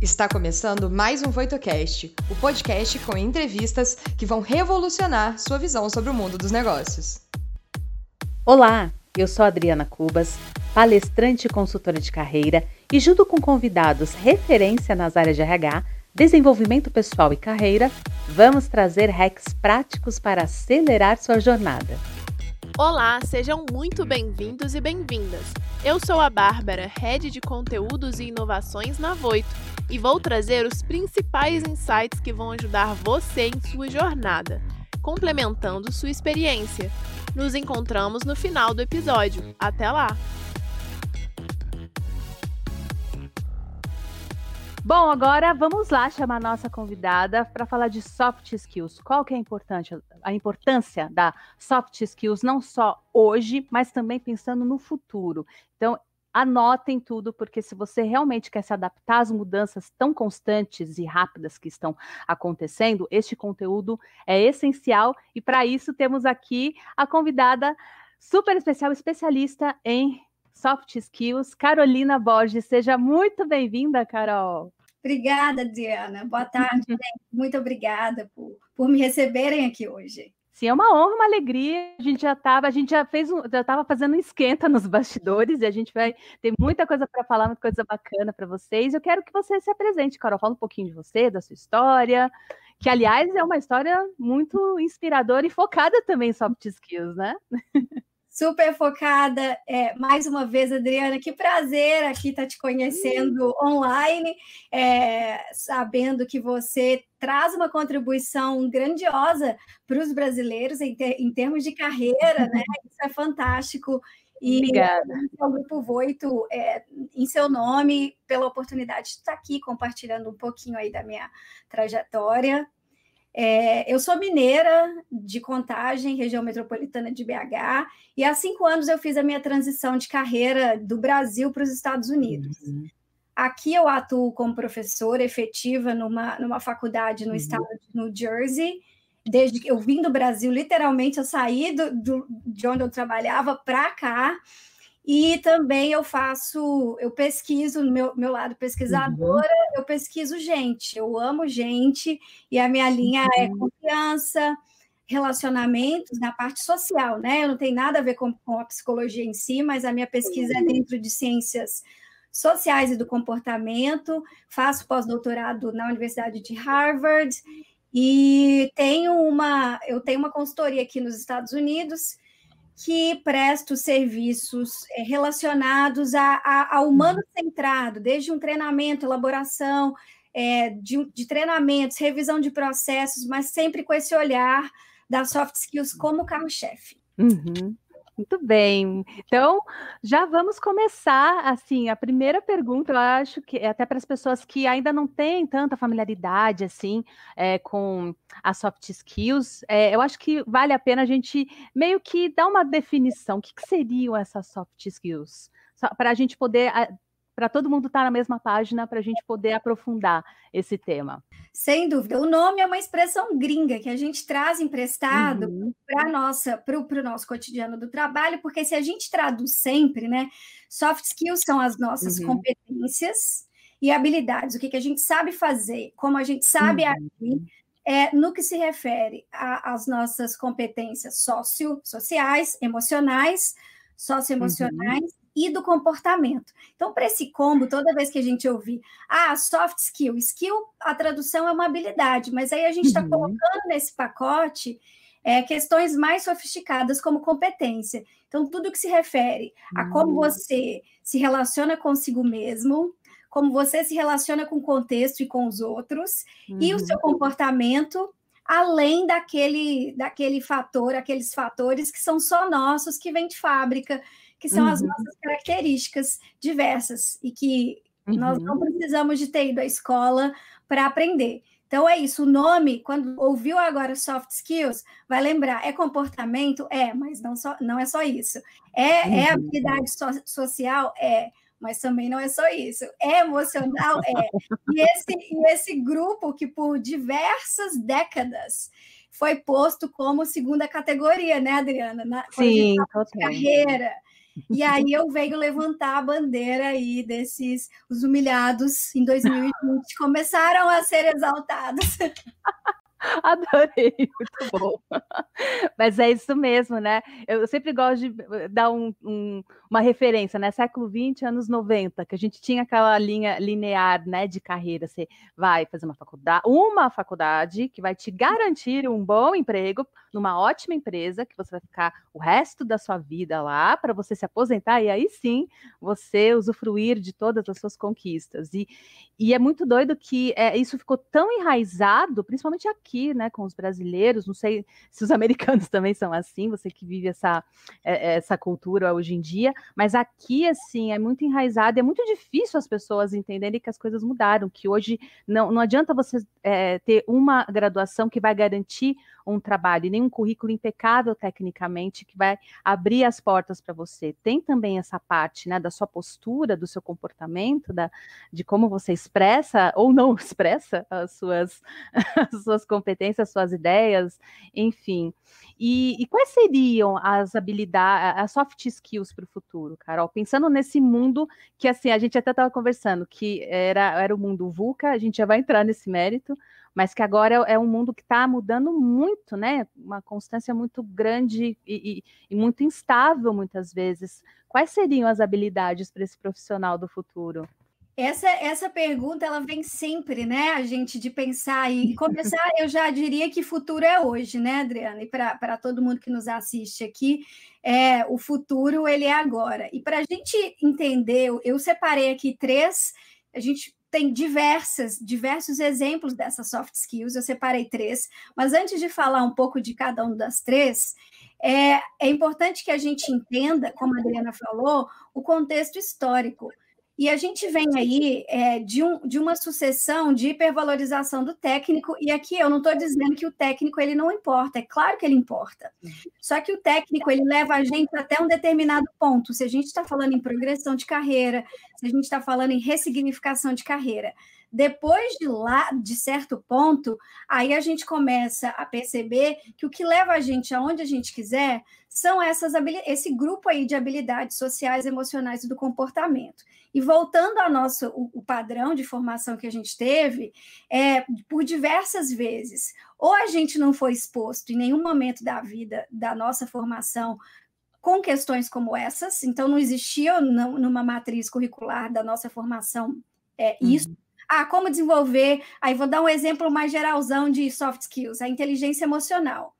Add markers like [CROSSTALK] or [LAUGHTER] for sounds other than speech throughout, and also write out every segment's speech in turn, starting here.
Está começando mais um VoitoCast, o podcast com entrevistas que vão revolucionar sua visão sobre o mundo dos negócios. Olá, eu sou Adriana Cubas, palestrante e consultora de carreira, e junto com convidados referência nas áreas de RH, desenvolvimento pessoal e carreira, vamos trazer hacks práticos para acelerar sua jornada. Olá, sejam muito bem-vindos e bem-vindas. Eu sou a Bárbara, Head de Conteúdos e Inovações na Voito, e vou trazer os principais insights que vão ajudar você em sua jornada, complementando sua experiência. Nos encontramos no final do episódio. Até lá! Bom, agora vamos lá chamar nossa convidada para falar de soft skills. Qual que é a importância, a importância da soft skills, não só hoje, mas também pensando no futuro. Então, anotem tudo, porque se você realmente quer se adaptar às mudanças tão constantes e rápidas que estão acontecendo, este conteúdo é essencial. E para isso temos aqui a convidada super especial, especialista em soft skills, Carolina Borges. Seja muito bem-vinda, Carol. Obrigada, Diana. Boa tarde, [LAUGHS] Muito obrigada por, por me receberem aqui hoje. Sim, é uma honra, uma alegria. A gente já estava, a gente já fez um, já estava fazendo um esquenta nos bastidores e a gente vai ter muita coisa para falar, muita coisa bacana para vocês. Eu quero que você se apresente, Carol. Fala um pouquinho de você, da sua história, que aliás é uma história muito inspiradora e focada também em soft skills, né? super focada. É, mais uma vez, Adriana, que prazer aqui estar tá te conhecendo online, é, sabendo que você traz uma contribuição grandiosa para os brasileiros em, ter, em, termos de carreira, né? [LAUGHS] Isso é fantástico. E Obrigada. o Grupo Voito, é, em seu nome, pela oportunidade de estar aqui compartilhando um pouquinho aí da minha trajetória. É, eu sou mineira de Contagem, região metropolitana de BH, e há cinco anos eu fiz a minha transição de carreira do Brasil para os Estados Unidos. Uhum. Aqui eu atuo como professora efetiva numa, numa faculdade no uhum. estado de New Jersey. Desde que eu vim do Brasil, literalmente, eu saí do, do de onde eu trabalhava para cá. E também eu faço, eu pesquiso no meu, meu lado pesquisadora, uhum. eu pesquiso gente, eu amo gente, e a minha linha é uhum. é confiança, relacionamentos na parte social, né? Eu não tenho nada a ver com, com a psicologia em si, mas a minha pesquisa é uhum. dentro de ciências sociais e do comportamento, faço pós-doutorado na Universidade de Harvard e tenho uma, eu tenho uma consultoria aqui nos Estados Unidos que presta serviços eh, relacionados a, a, ao humano centrado, desde um treinamento, elaboração é, de, de treinamentos, revisão de processos, mas sempre com esse olhar das soft skills como carro-chefe. Uhum. Muito bem. Então, já vamos começar. Assim, a primeira pergunta, eu acho que é até para as pessoas que ainda não têm tanta familiaridade assim é, com as soft skills, é, eu acho que vale a pena a gente meio que dar uma definição. O que, que seriam essas soft skills? Para a gente poder para todo mundo estar tá na mesma página para a gente poder aprofundar esse tema. Sem dúvida. O nome é uma expressão gringa que a gente traz emprestado uhum. para nossa para o nosso cotidiano do trabalho, porque se a gente traduz sempre, né? Soft skills são as nossas uhum. competências e habilidades, o que, que a gente sabe fazer, como a gente sabe uhum. agir, é, no que se refere às nossas competências socio, sociais, emocionais, socioemocionais uhum e do comportamento. Então, para esse combo, toda vez que a gente ouvir, ah, soft skill, skill, a tradução é uma habilidade, mas aí a gente está uhum. colocando nesse pacote é, questões mais sofisticadas como competência. Então, tudo que se refere a como uhum. você se relaciona consigo mesmo, como você se relaciona com o contexto e com os outros, uhum. e o seu uhum. comportamento além daquele, daquele fator, aqueles fatores que são só nossos, que vêm de fábrica, que são uhum. as nossas características diversas e que uhum. nós não precisamos de ter ido à escola para aprender. Então é isso, o nome, quando ouviu agora soft skills, vai lembrar, é comportamento? É, mas não, só, não é só isso. É, uhum. é habilidade so, social? É, mas também não é só isso. É emocional? É. E esse, e esse grupo que por diversas décadas foi posto como segunda categoria, né, Adriana? Na, Sim, carreira E aí eu venho levantar a bandeira aí desses os humilhados em 2020 começaram a ser exaltados. [LAUGHS] [LAUGHS] Adorei, muito bom. Mas é isso mesmo, né? Eu sempre gosto de dar um, um, uma referência, né? Século XX, anos 90, que a gente tinha aquela linha linear, né, de carreira. Você vai fazer uma faculdade, uma faculdade que vai te garantir um bom emprego numa ótima empresa, que você vai ficar o resto da sua vida lá para você se aposentar e aí sim você usufruir de todas as suas conquistas. E, e é muito doido que é, isso ficou tão enraizado, principalmente aqui aqui, né, com os brasileiros, não sei [LAUGHS] se os americanos [LAUGHS] também são assim, você que vive essa, é, é, essa cultura hoje em dia, mas aqui, assim, é muito enraizado, é muito difícil as pessoas entenderem que as coisas mudaram, que hoje não, não adianta você é, ter uma graduação que vai garantir um trabalho e nem um currículo impecável tecnicamente que vai abrir as portas para você. Tem também essa parte, né, da sua postura, do seu comportamento, da, de como você expressa ou não [LAUGHS] expressa as suas, [LAUGHS] as suas competências, suas ideias, enfim. E, e quais seriam as habilidades, as soft skills para o futuro, Carol? Pensando nesse mundo que, assim, a gente até estava conversando, que era, era o mundo VUCA, a gente já vai entrar nesse mérito, mas que agora é, é um mundo que está mudando muito, né? Uma constância muito grande e, e, e muito instável, muitas vezes. Quais seriam as habilidades para esse profissional do futuro? Essa, essa pergunta ela vem sempre, né? A gente de pensar e [LAUGHS] começar, eu já diria que futuro é hoje, né, Adriana? E para todo mundo que nos assiste aqui, é, o futuro ele é agora. E para a gente entender, eu, eu separei aqui três, a gente tem diversas, diversos exemplos dessas soft skills, eu separei três, mas antes de falar um pouco de cada uma das três, é, é importante que a gente entenda, como a Adriana falou, o contexto histórico. E a gente vem aí é, de, um, de uma sucessão de hipervalorização do técnico, e aqui eu não estou dizendo que o técnico ele não importa, é claro que ele importa. Só que o técnico ele leva a gente até um determinado ponto. Se a gente está falando em progressão de carreira, se a gente está falando em ressignificação de carreira. Depois de lá, de certo ponto, aí a gente começa a perceber que o que leva a gente aonde a gente quiser são essas esse grupo aí de habilidades sociais, emocionais e do comportamento. E voltando ao nosso o, o padrão de formação que a gente teve, é, por diversas vezes, ou a gente não foi exposto em nenhum momento da vida da nossa formação com questões como essas, então não existia numa matriz curricular da nossa formação é, isso. Uhum. Ah, como desenvolver? Aí vou dar um exemplo mais geralzão de soft skills, a inteligência emocional.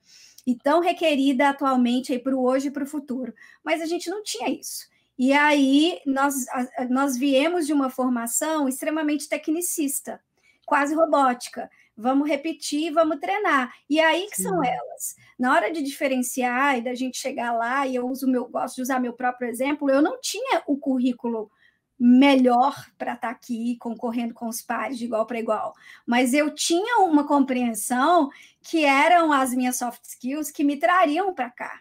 E tão requerida atualmente para o hoje e para o futuro. Mas a gente não tinha isso. E aí nós, nós viemos de uma formação extremamente tecnicista, quase robótica. Vamos repetir, vamos treinar. E aí que são elas. Na hora de diferenciar e da gente chegar lá, e eu uso meu, gosto de usar meu próprio exemplo, eu não tinha o currículo melhor para estar tá aqui concorrendo com os pares de igual para igual, mas eu tinha uma compreensão que eram as minhas soft skills que me trariam para cá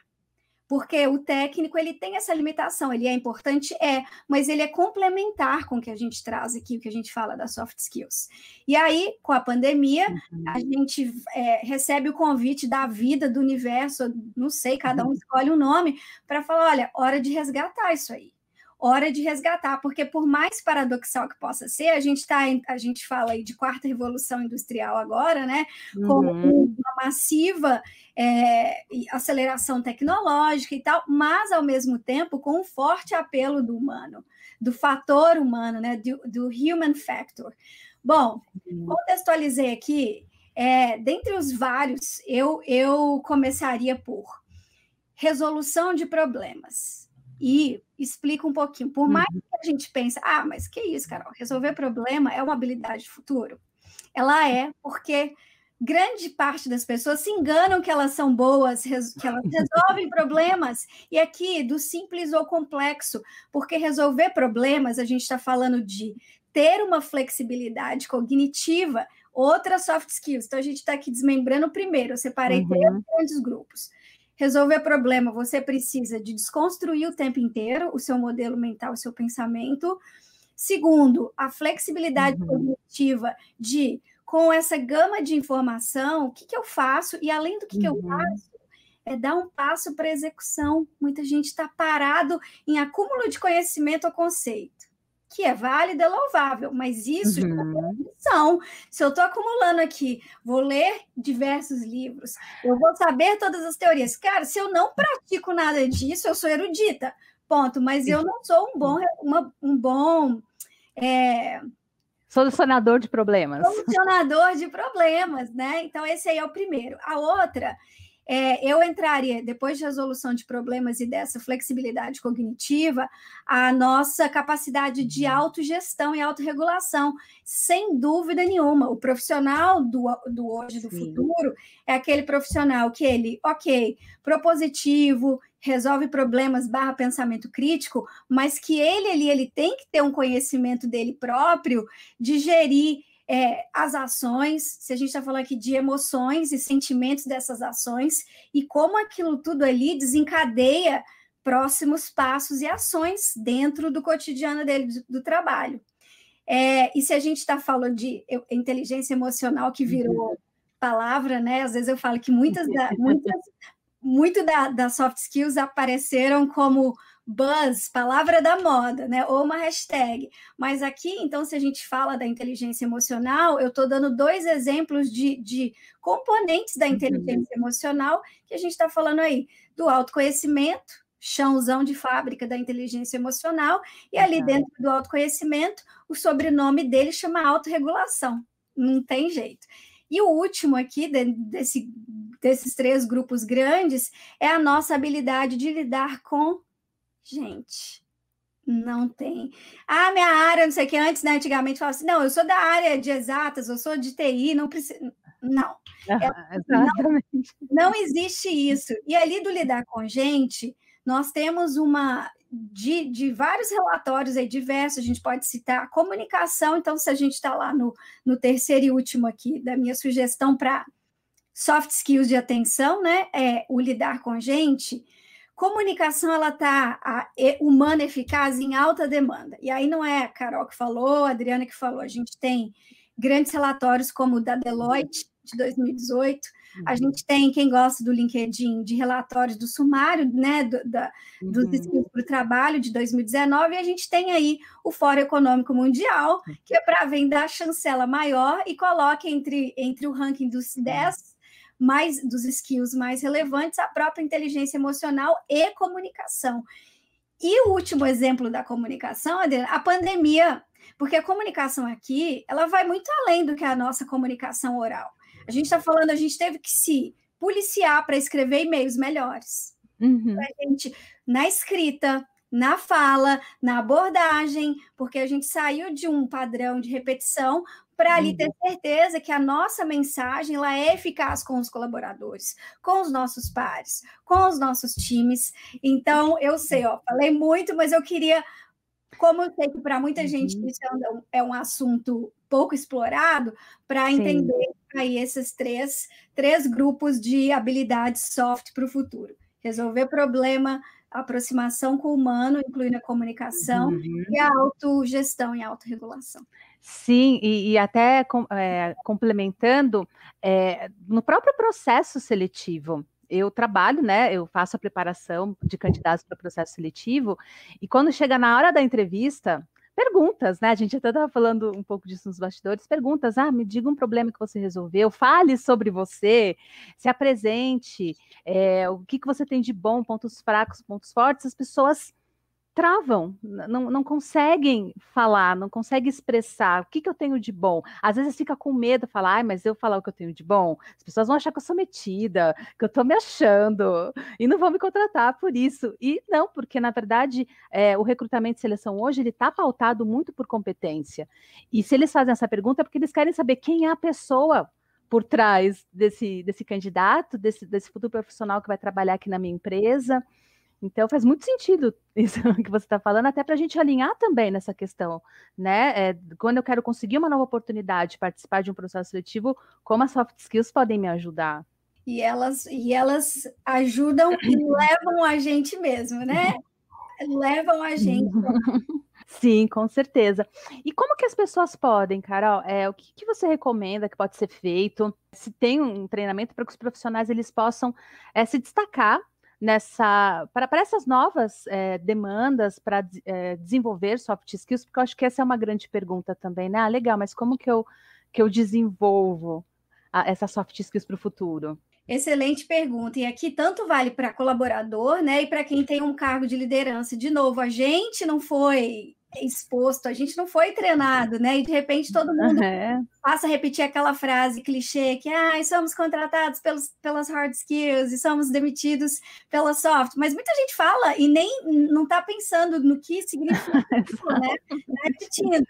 porque o técnico ele tem essa limitação, ele é importante, é, mas ele é complementar com o que a gente traz aqui, o que a gente fala das soft skills. E aí, com a pandemia, uhum. a gente é, recebe o convite da vida, do universo, não sei, cada um uhum. escolhe um nome, para falar: olha, hora de resgatar isso aí hora de resgatar, porque por mais paradoxal que possa ser, a gente tá, a gente fala aí de quarta revolução industrial agora, né? Com uhum. uma massiva é, aceleração tecnológica e tal, mas ao mesmo tempo com um forte apelo do humano, do fator humano, né? Do, do human factor. Bom, uhum. contextualizei aqui, é, dentre os vários, eu, eu começaria por resolução de problemas e explica um pouquinho. Por mais uhum. que a gente pense, ah, mas que isso, Carol? Resolver problema é uma habilidade de futuro. Ela é, porque grande parte das pessoas se enganam que elas são boas, que elas resolvem [LAUGHS] problemas, e aqui do simples ou complexo, porque resolver problemas, a gente está falando de ter uma flexibilidade cognitiva, outra soft skills. Então, a gente está aqui desmembrando primeiro, eu separei uhum. três grandes grupos resolver problema, você precisa de desconstruir o tempo inteiro o seu modelo mental, o seu pensamento. Segundo, a flexibilidade uhum. cognitiva de, com essa gama de informação, o que, que eu faço? E além do que, uhum. que eu uhum. faço, é dar um passo para execução. Muita gente está parado em acúmulo de conhecimento ou conceito que é válido, é louvável, mas isso uhum. são. Se eu estou acumulando aqui, vou ler diversos livros, eu vou saber todas as teorias. Cara, se eu não pratico nada disso, eu sou erudita, ponto. Mas eu não sou um bom, uma, um bom é... solucionador de problemas. Solucionador de problemas, né? Então, esse aí é o primeiro. A outra é, eu entraria, depois de resolução de problemas e dessa flexibilidade cognitiva, a nossa capacidade de uhum. autogestão e autorregulação, sem dúvida nenhuma. O profissional do, do hoje, do Sim. futuro, é aquele profissional que ele, ok, propositivo, resolve problemas barra pensamento crítico, mas que ele ali ele tem que ter um conhecimento dele próprio de gerir é, as ações, se a gente está falando aqui de emoções e sentimentos dessas ações, e como aquilo tudo ali desencadeia próximos passos e ações dentro do cotidiano dele, do, do trabalho. É, e se a gente está falando de inteligência emocional que virou uhum. palavra, né? Às vezes eu falo que muitas, da, [LAUGHS] muitas muito da, das soft skills apareceram como buzz, palavra da moda, né? Ou uma hashtag. Mas aqui, então, se a gente fala da inteligência emocional, eu estou dando dois exemplos de, de componentes da inteligência uhum. emocional que a gente está falando aí, do autoconhecimento, chãozão de fábrica da inteligência emocional, e ali uhum. dentro do autoconhecimento, o sobrenome dele chama autorregulação. Não tem jeito. E o último aqui, de, desse, desses três grupos grandes, é a nossa habilidade de lidar com Gente, não tem. Ah, minha área, não sei o que, antes, né, antigamente, falava assim, não, eu sou da área de exatas, eu sou de TI, não precisa... Não. É, não, não existe isso. E ali do lidar com gente, nós temos uma de, de, vários relatórios aí diversos, a gente pode citar a comunicação, então, se a gente está lá no, no terceiro e último aqui da minha sugestão para soft skills de atenção, né? É o lidar com gente, comunicação ela está humana eficaz em alta demanda. E aí não é a Carol que falou, a Adriana que falou, a gente tem grandes relatórios como o da Deloitte de 2018, a uhum. gente tem quem gosta do LinkedIn de relatórios do sumário, né, do, da, uhum. skills para o trabalho de 2019, e a gente tem aí o Fórum Econômico Mundial, que é para vender a chancela maior e coloca entre, entre o ranking dos 10 mais dos skills mais relevantes, a própria inteligência emocional e comunicação. E o último exemplo da comunicação, Adriana, a pandemia, porque a comunicação aqui, ela vai muito além do que a nossa comunicação oral. A gente está falando, a gente teve que se policiar para escrever e-mails melhores. Uhum. A gente, na escrita, na fala, na abordagem, porque a gente saiu de um padrão de repetição para ali ter uhum. certeza que a nossa mensagem ela é eficaz com os colaboradores, com os nossos pares, com os nossos times. Então, eu sei, ó, falei muito, mas eu queria, como eu sei que para muita uhum. gente isso é um, é um assunto pouco explorado, para entender aí esses três, três grupos de habilidades soft para o futuro. Resolver problema, aproximação com o humano, incluindo a comunicação, uhum. e a autogestão e autorregulação. Sim, e, e até é, complementando, é, no próprio processo seletivo, eu trabalho, né? Eu faço a preparação de candidatos para o processo seletivo, e quando chega na hora da entrevista, perguntas, né? A gente até estava falando um pouco disso nos bastidores, perguntas, ah, me diga um problema que você resolveu, fale sobre você, se apresente, é, o que, que você tem de bom, pontos fracos, pontos fortes, as pessoas travam, não, não conseguem falar, não conseguem expressar o que, que eu tenho de bom. Às vezes fica com medo, falar, ai, mas eu falar o que eu tenho de bom, as pessoas vão achar que eu sou metida, que eu tô me achando, e não vão me contratar por isso. E não, porque na verdade é, o recrutamento e seleção hoje ele está pautado muito por competência. E se eles fazem essa pergunta é porque eles querem saber quem é a pessoa por trás desse, desse candidato, desse, desse futuro profissional que vai trabalhar aqui na minha empresa. Então faz muito sentido [LAUGHS] isso que você está falando, até para a gente alinhar também nessa questão, né? É, quando eu quero conseguir uma nova oportunidade, participar de um processo seletivo, como as soft skills podem me ajudar? E elas, e elas ajudam e [LAUGHS] levam a gente mesmo, né? Levam a gente [LAUGHS] Sim, com certeza. E como que as pessoas podem, Carol? É, o que, que você recomenda que pode ser feito? Se tem um treinamento para que os profissionais eles possam é, se destacar nessa para, para essas novas é, demandas para é, desenvolver soft skills, porque eu acho que essa é uma grande pergunta também, né? Ah, legal, mas como que eu que eu desenvolvo a, essas soft skills para o futuro? Excelente pergunta. E aqui tanto vale para colaborador, né, e para quem tem um cargo de liderança. De novo, a gente não foi exposto, a gente não foi treinado, né? E de repente todo mundo uhum. [LAUGHS] passa a repetir aquela frase clichê que ah, somos contratados pelos, pelas hard skills e somos demitidos pela soft. Mas muita gente fala e nem não está pensando no que significa, [LAUGHS] né? Tá repetindo.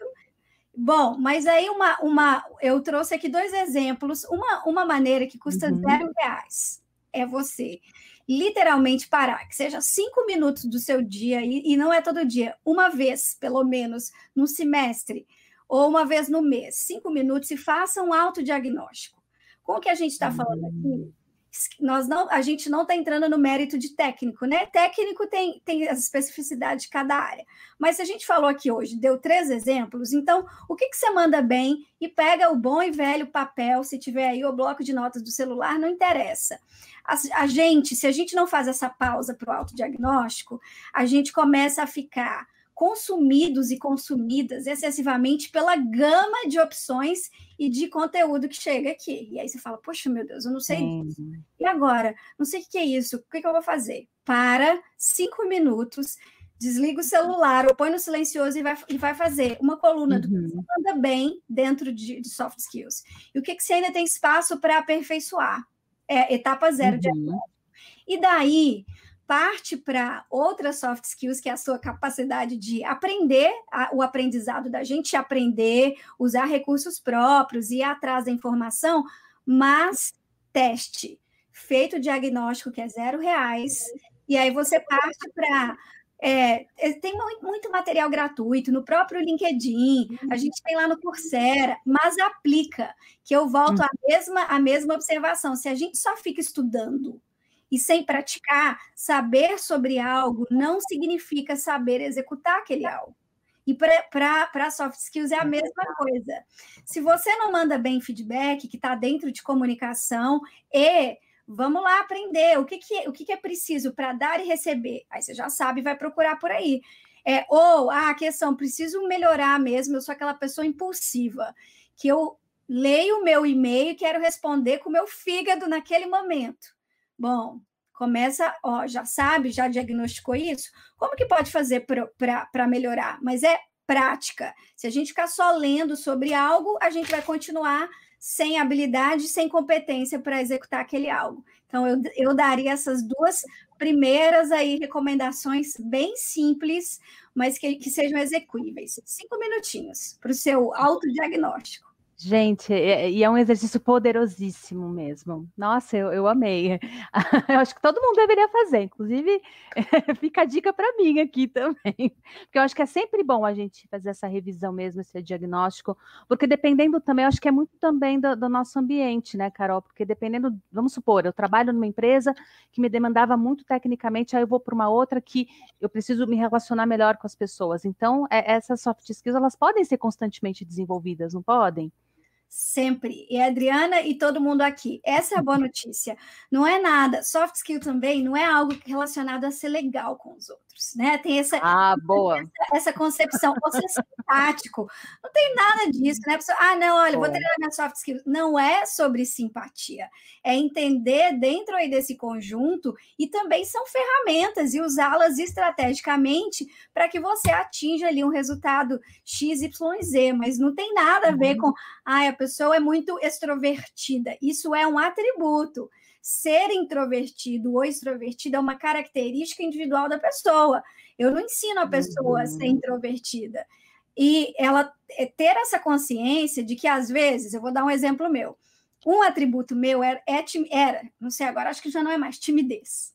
Bom, mas aí uma, uma, eu trouxe aqui dois exemplos. Uma, uma maneira que custa uhum. zero reais é você literalmente parar, que seja cinco minutos do seu dia, e, e não é todo dia, uma vez, pelo menos, no semestre, ou uma vez no mês, cinco minutos, e faça um autodiagnóstico. Com o que a gente está falando aqui, hum nós não, a gente não está entrando no mérito de técnico, né? Técnico tem, tem as especificidades de cada área. Mas se a gente falou aqui hoje, deu três exemplos, então o que, que você manda bem e pega o bom e velho papel, se tiver aí o bloco de notas do celular, não interessa. A, a gente, se a gente não faz essa pausa para o autodiagnóstico, a gente começa a ficar consumidos e consumidas excessivamente pela gama de opções e de conteúdo que chega aqui. E aí você fala, poxa, meu Deus, eu não sei E agora? Não sei o que é isso, o que, que eu vou fazer? Para cinco minutos, desliga o celular ou põe no silencioso e vai, e vai fazer uma coluna uhum. do que uhum. você anda bem dentro de, de, soft skills. E o que, que você ainda tem espaço para aperfeiçoar? É etapa zero uhum. de E daí parte para outras soft skills, que é a sua capacidade de aprender, a, o aprendizado da gente aprender, usar recursos próprios, ir atrás da informação, mas teste. Feito o diagnóstico, que é zero reais, e aí você parte para. É, é, tem muito material gratuito no próprio LinkedIn, a gente tem lá no Coursera, mas aplica, que eu volto à mesma, à mesma observação. Se a gente só fica estudando e sem praticar, saber sobre algo não significa saber executar aquele algo. E para soft skills é a mesma coisa. Se você não manda bem feedback, que está dentro de comunicação, e vamos lá aprender o que, que, o que, que é preciso para dar e receber. Aí você já sabe, vai procurar por aí. É, ou ah, a questão, preciso melhorar mesmo, eu sou aquela pessoa impulsiva, que eu leio o meu e-mail e quero responder com o meu fígado naquele momento. Bom, começa, ó, já sabe, já diagnosticou isso, como que pode fazer para melhorar? Mas é prática. Se a gente ficar só lendo sobre algo, a gente vai continuar sem habilidade, sem competência para executar aquele algo. Então, eu, eu daria essas duas primeiras aí recomendações bem simples, mas que, que sejam execuíveis. Cinco minutinhos para o seu autodiagnóstico. Gente, e é um exercício poderosíssimo mesmo. Nossa, eu, eu amei. [LAUGHS] Eu acho que todo mundo deveria fazer, inclusive [LAUGHS] fica a dica para mim aqui também, porque eu acho que é sempre bom a gente fazer essa revisão mesmo, esse diagnóstico, porque dependendo também, eu acho que é muito também do, do nosso ambiente, né, Carol? Porque dependendo, vamos supor, eu trabalho numa empresa que me demandava muito tecnicamente, aí eu vou para uma outra que eu preciso me relacionar melhor com as pessoas. Então, é, essas soft skills, elas podem ser constantemente desenvolvidas, não podem? Sempre. E Adriana e todo mundo aqui. Essa é a boa notícia. Não é nada. Soft skill também não é algo relacionado a ser legal com os outros né? Tem essa, ah, boa. essa, essa concepção, você é simpático. Não tem nada disso, né? Pessoa, ah, não, olha, vou treinar minha soft skills. Não é sobre simpatia, é entender dentro aí desse conjunto e também são ferramentas e usá-las estrategicamente para que você atinja ali um resultado X, Y, Z, mas não tem nada a ver uhum. com, ah, a pessoa é muito extrovertida. Isso é um atributo ser introvertido ou extrovertido é uma característica individual da pessoa. Eu não ensino a pessoa uhum. a ser uhum. introvertida. E ela é, ter essa consciência de que, às vezes, eu vou dar um exemplo meu. Um atributo meu era, é, era não sei agora, acho que já não é mais, timidez.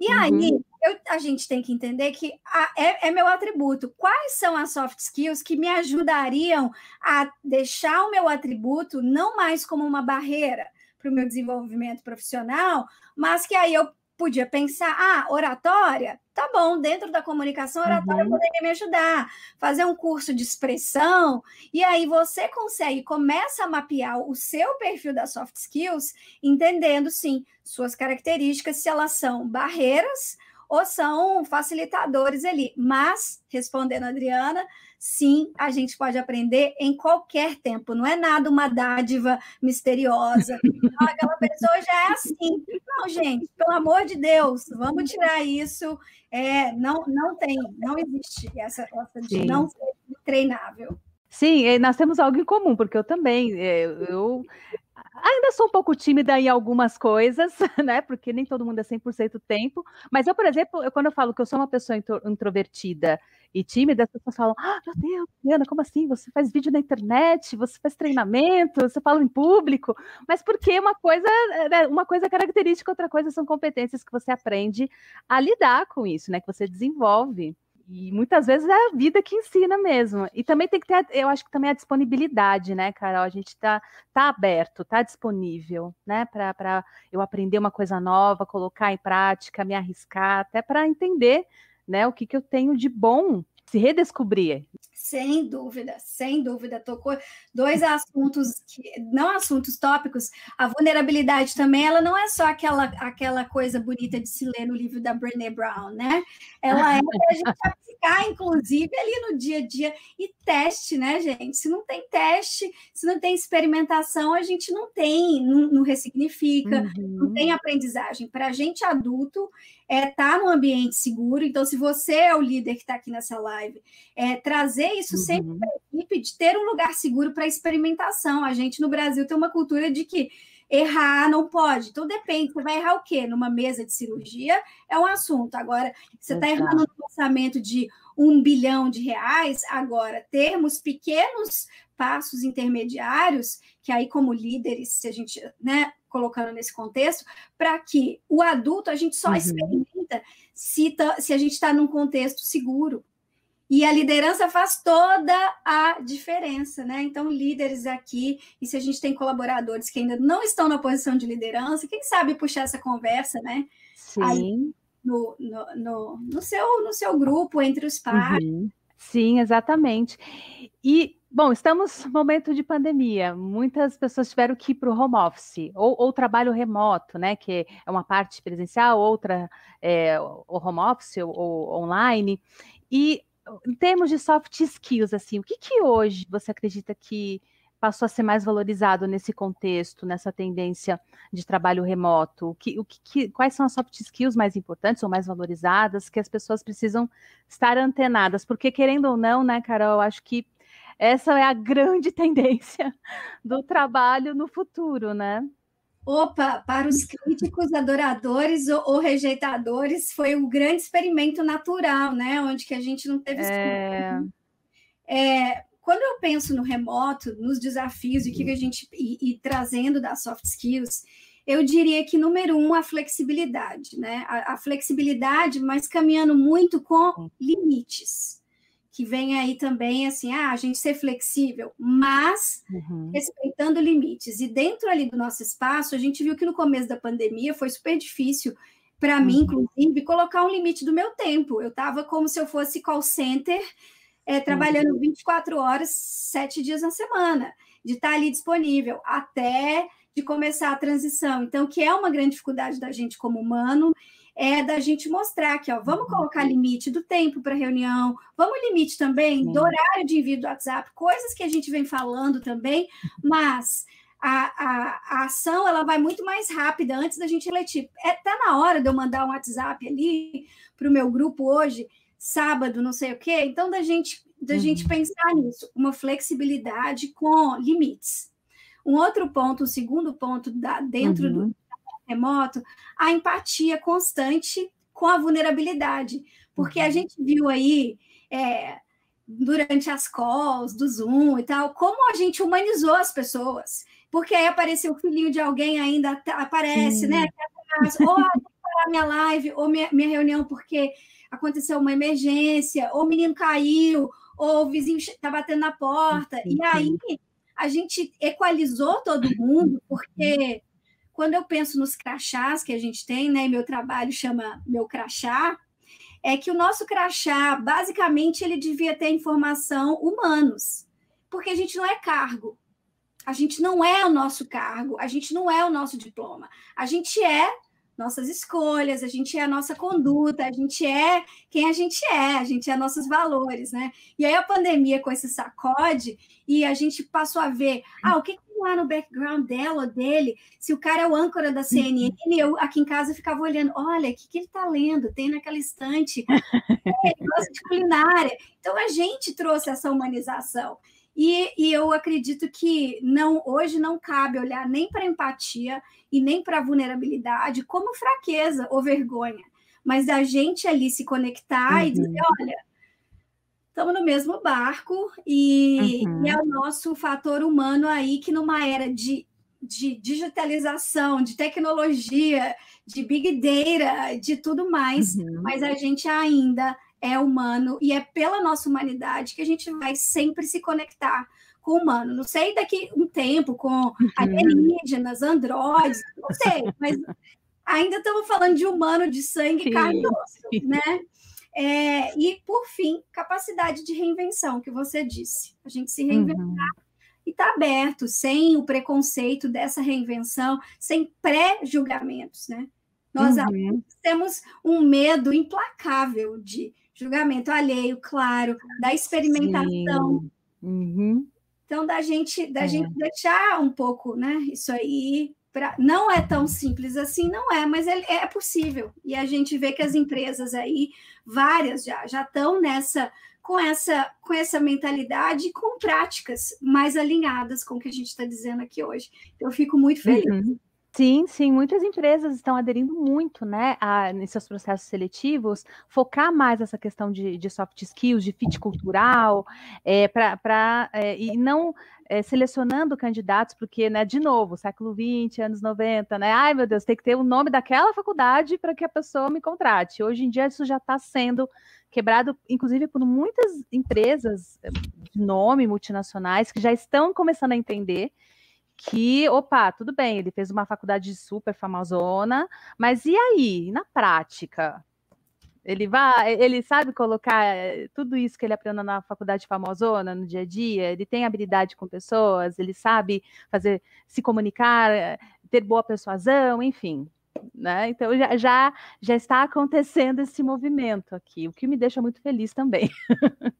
E uhum. aí, eu, a gente tem que entender que a, é, é, meu atributo. Quais são as soft skills que me ajudariam a deixar o meu atributo não mais como uma barreira, para o meu desenvolvimento profissional, mas que aí eu podia pensar, ah, oratória, tá bom, dentro da comunicação, oratória uhum. poderia me ajudar, fazer um curso de expressão, e aí você consegue, começa a mapear o seu perfil das soft skills, entendendo, sim, suas características, se elas são barreiras ou são facilitadores ali. Mas, respondendo a Adriana, sim, a gente pode aprender em qualquer tempo. Não é nada uma dádiva misteriosa. [LAUGHS] Não, aquela pessoa já é assim. Não, gente, pelo amor de Deus, vamos tirar isso. É, não, não tem, não existe essa, essa de não ser treinável. Sim, nós temos algo em comum, porque eu também, é, eu Ainda sou um pouco tímida em algumas coisas, [LAUGHS] né? Porque nem todo mundo é 100% tempo. Mas eu, por exemplo, eu, quando eu falo que eu sou uma pessoa introvertida e tímida, as pessoas falam: Ah, meu Deus, Diana, como assim? Você faz vídeo na internet, você faz treinamento, você fala em público. Mas porque uma coisa, né, uma coisa é característica, outra coisa são competências que você aprende a lidar com isso, né? Que você desenvolve. E muitas vezes é a vida que ensina mesmo. E também tem que ter, eu acho que também a disponibilidade, né, Carol? A gente está tá aberto, está disponível, né, para eu aprender uma coisa nova, colocar em prática, me arriscar, até para entender, né, o que, que eu tenho de bom, se redescobrir. Sem dúvida, sem dúvida. Tocou dois assuntos, que, não assuntos tópicos. A vulnerabilidade também, ela não é só aquela, aquela coisa bonita de se ler no livro da Brené Brown, né? Ela é para a gente [LAUGHS] aplicar, inclusive, ali no dia a dia. E teste, né, gente? Se não tem teste, se não tem experimentação, a gente não tem, não, não ressignifica, uhum. não tem aprendizagem. Para a gente adulto, é estar tá num ambiente seguro. Então, se você é o líder que está aqui nessa live, é trazer isso uhum. sempre para a equipe, de ter um lugar seguro para experimentação. A gente no Brasil tem uma cultura de que errar não pode. Então, depende, você vai errar o quê? Numa mesa de cirurgia é um assunto. Agora, você está errando no orçamento de um bilhão de reais, agora, termos pequenos passos intermediários, que aí, como líderes, se a gente, né, colocando nesse contexto, para que o adulto a gente só uhum. experimenta se, tá, se a gente está num contexto seguro. E a liderança faz toda a diferença, né? Então, líderes aqui, e se a gente tem colaboradores que ainda não estão na posição de liderança, quem sabe puxar essa conversa, né? Sim. Aí, no, no, no, no, seu, no seu grupo, entre os pares. Uhum. Sim, exatamente. E Bom, estamos no momento de pandemia. Muitas pessoas tiveram que ir para o home office ou, ou, trabalho remoto, né? Que é uma parte presencial, outra é, o home office ou, ou, online. E em termos de soft skills, assim, o que, que hoje você acredita que passou a ser mais valorizado nesse contexto, nessa tendência de trabalho remoto? O que, o que, quais são as soft skills mais importantes ou mais valorizadas que as pessoas precisam estar antenadas? Porque, querendo ou não, né, Carol, acho que essa é a grande tendência [LAUGHS] do trabalho no futuro, né? Opa, para os críticos, adoradores ou, ou, rejeitadores, foi um grande experimento natural, né? Onde que a gente não teve é... é... quando eu penso no remoto, nos desafios e que a gente e, e, trazendo das soft skills, eu diria que número um a flexibilidade, né? A, a flexibilidade, mas caminhando muito com limites que vem aí também assim, ah, a gente ser flexível, mas uhum. respeitando limites. E dentro ali do nosso espaço, a gente viu que no começo da pandemia foi super difícil para uhum. mim, inclusive, colocar um limite do meu tempo. Eu estava como se eu fosse call center, é, trabalhando uhum. 24 horas, sete dias na semana, de estar tá ali disponível até de começar a transição. Então, que é uma grande dificuldade da gente como humano é da gente mostrar que, ó, vamos uhum. colocar limite do tempo para reunião, vamos limite também do horário de envio do WhatsApp, coisas que a gente vem falando também, mas a, a, a ação ela vai muito mais rápida antes da gente refletir. É, tá na hora de eu mandar um WhatsApp ali para o meu grupo hoje, sábado, não sei o quê. Então, da gente, da uhum. gente pensar nisso, uma flexibilidade com limites. Um outro ponto, o segundo ponto da, dentro uhum. do remoto, a empatia constante com a vulnerabilidade. Porque a uhum. gente viu aí, é, durante as calls do Zoom e tal, como a gente humanizou as pessoas. Porque aí apareceu o filhinho de alguém, ainda aparece, né? Ou parar minha live, ou minha, minha reunião, porque aconteceu uma emergência, ou o menino caiu, ou o vizinho está batendo na porta. E aí a gente equalizou todo mundo, porque quando eu penso nos crachás que a gente tem, né? Meu trabalho chama meu crachá, é que o nosso crachá, basicamente, ele devia ter informação humanos, porque a gente não é cargo. A gente não é o nosso cargo, a gente não é o nosso diploma. A gente é nossas escolhas, a gente é a nossa conduta, a gente é quem a gente é, a gente é nossos valores, né? E aí a pandemia com esse sacode e a gente passou a ver, ah, o que tem lá no background dela ou dele? Se o cara é o âncora da CNN, eu aqui em casa ficava olhando, olha, o que, que ele está lendo? Tem naquela estante, [LAUGHS] é, ele gosta de culinária. Então a gente trouxe essa humanização. E, e, eu acredito que não hoje não cabe olhar nem para empatia e nem para vulnerabilidade como fraqueza ou vergonha, mas a gente ali se conectar uhum. e dizer, olha, estamos no mesmo barco e, uhum. e, é o nosso fator humano aí que numa era de, de digitalização, de tecnologia, de big data, de tudo mais, uhum. mas a gente ainda é humano e é pela nossa humanidade que a gente vai sempre se conectar com o humano. Não sei daqui um tempo com uhum. alienígenas, androides, não sei, mas ainda estamos falando de humano, de sangue, carne e osso, né? É, e, por fim, capacidade de reinvenção, que você disse. A gente se reinventar uhum. e está aberto, sem o preconceito dessa reinvenção, sem pré-julgamentos, né? Nós uhum. temos um medo implacável de julgamento alheio, claro, da experimentação. Uhum. Então, da gente, da é. gente deixar um pouco, né? Isso aí pra... não é tão simples assim, não é, mas é, é possível. E a gente vê que as empresas aí, várias já, já estão nessa com essa, com essa mentalidade e com práticas mais alinhadas com o que a gente está dizendo aqui hoje. Eu fico muito feliz. Uhum. Sim, sim, muitas empresas estão aderindo muito, né, a, nesses processos seletivos, focar mais essa questão de, de soft skills, de fit cultural, é, para é, e não é, selecionando candidatos, porque, né, de novo, século XX, anos 90, né, ai meu Deus, tem que ter o nome daquela faculdade para que a pessoa me contrate. Hoje em dia isso já está sendo quebrado, inclusive, por muitas empresas de nome multinacionais que já estão começando a entender que, opa, tudo bem, ele fez uma faculdade super famosona, mas e aí, na prática? Ele vai, ele sabe colocar eh, tudo isso que ele aprendeu na faculdade famosona no dia a dia, ele tem habilidade com pessoas, ele sabe fazer se comunicar, eh, ter boa persuasão, enfim. Né? Então já, já, já está acontecendo esse movimento aqui, o que me deixa muito feliz também. [LAUGHS]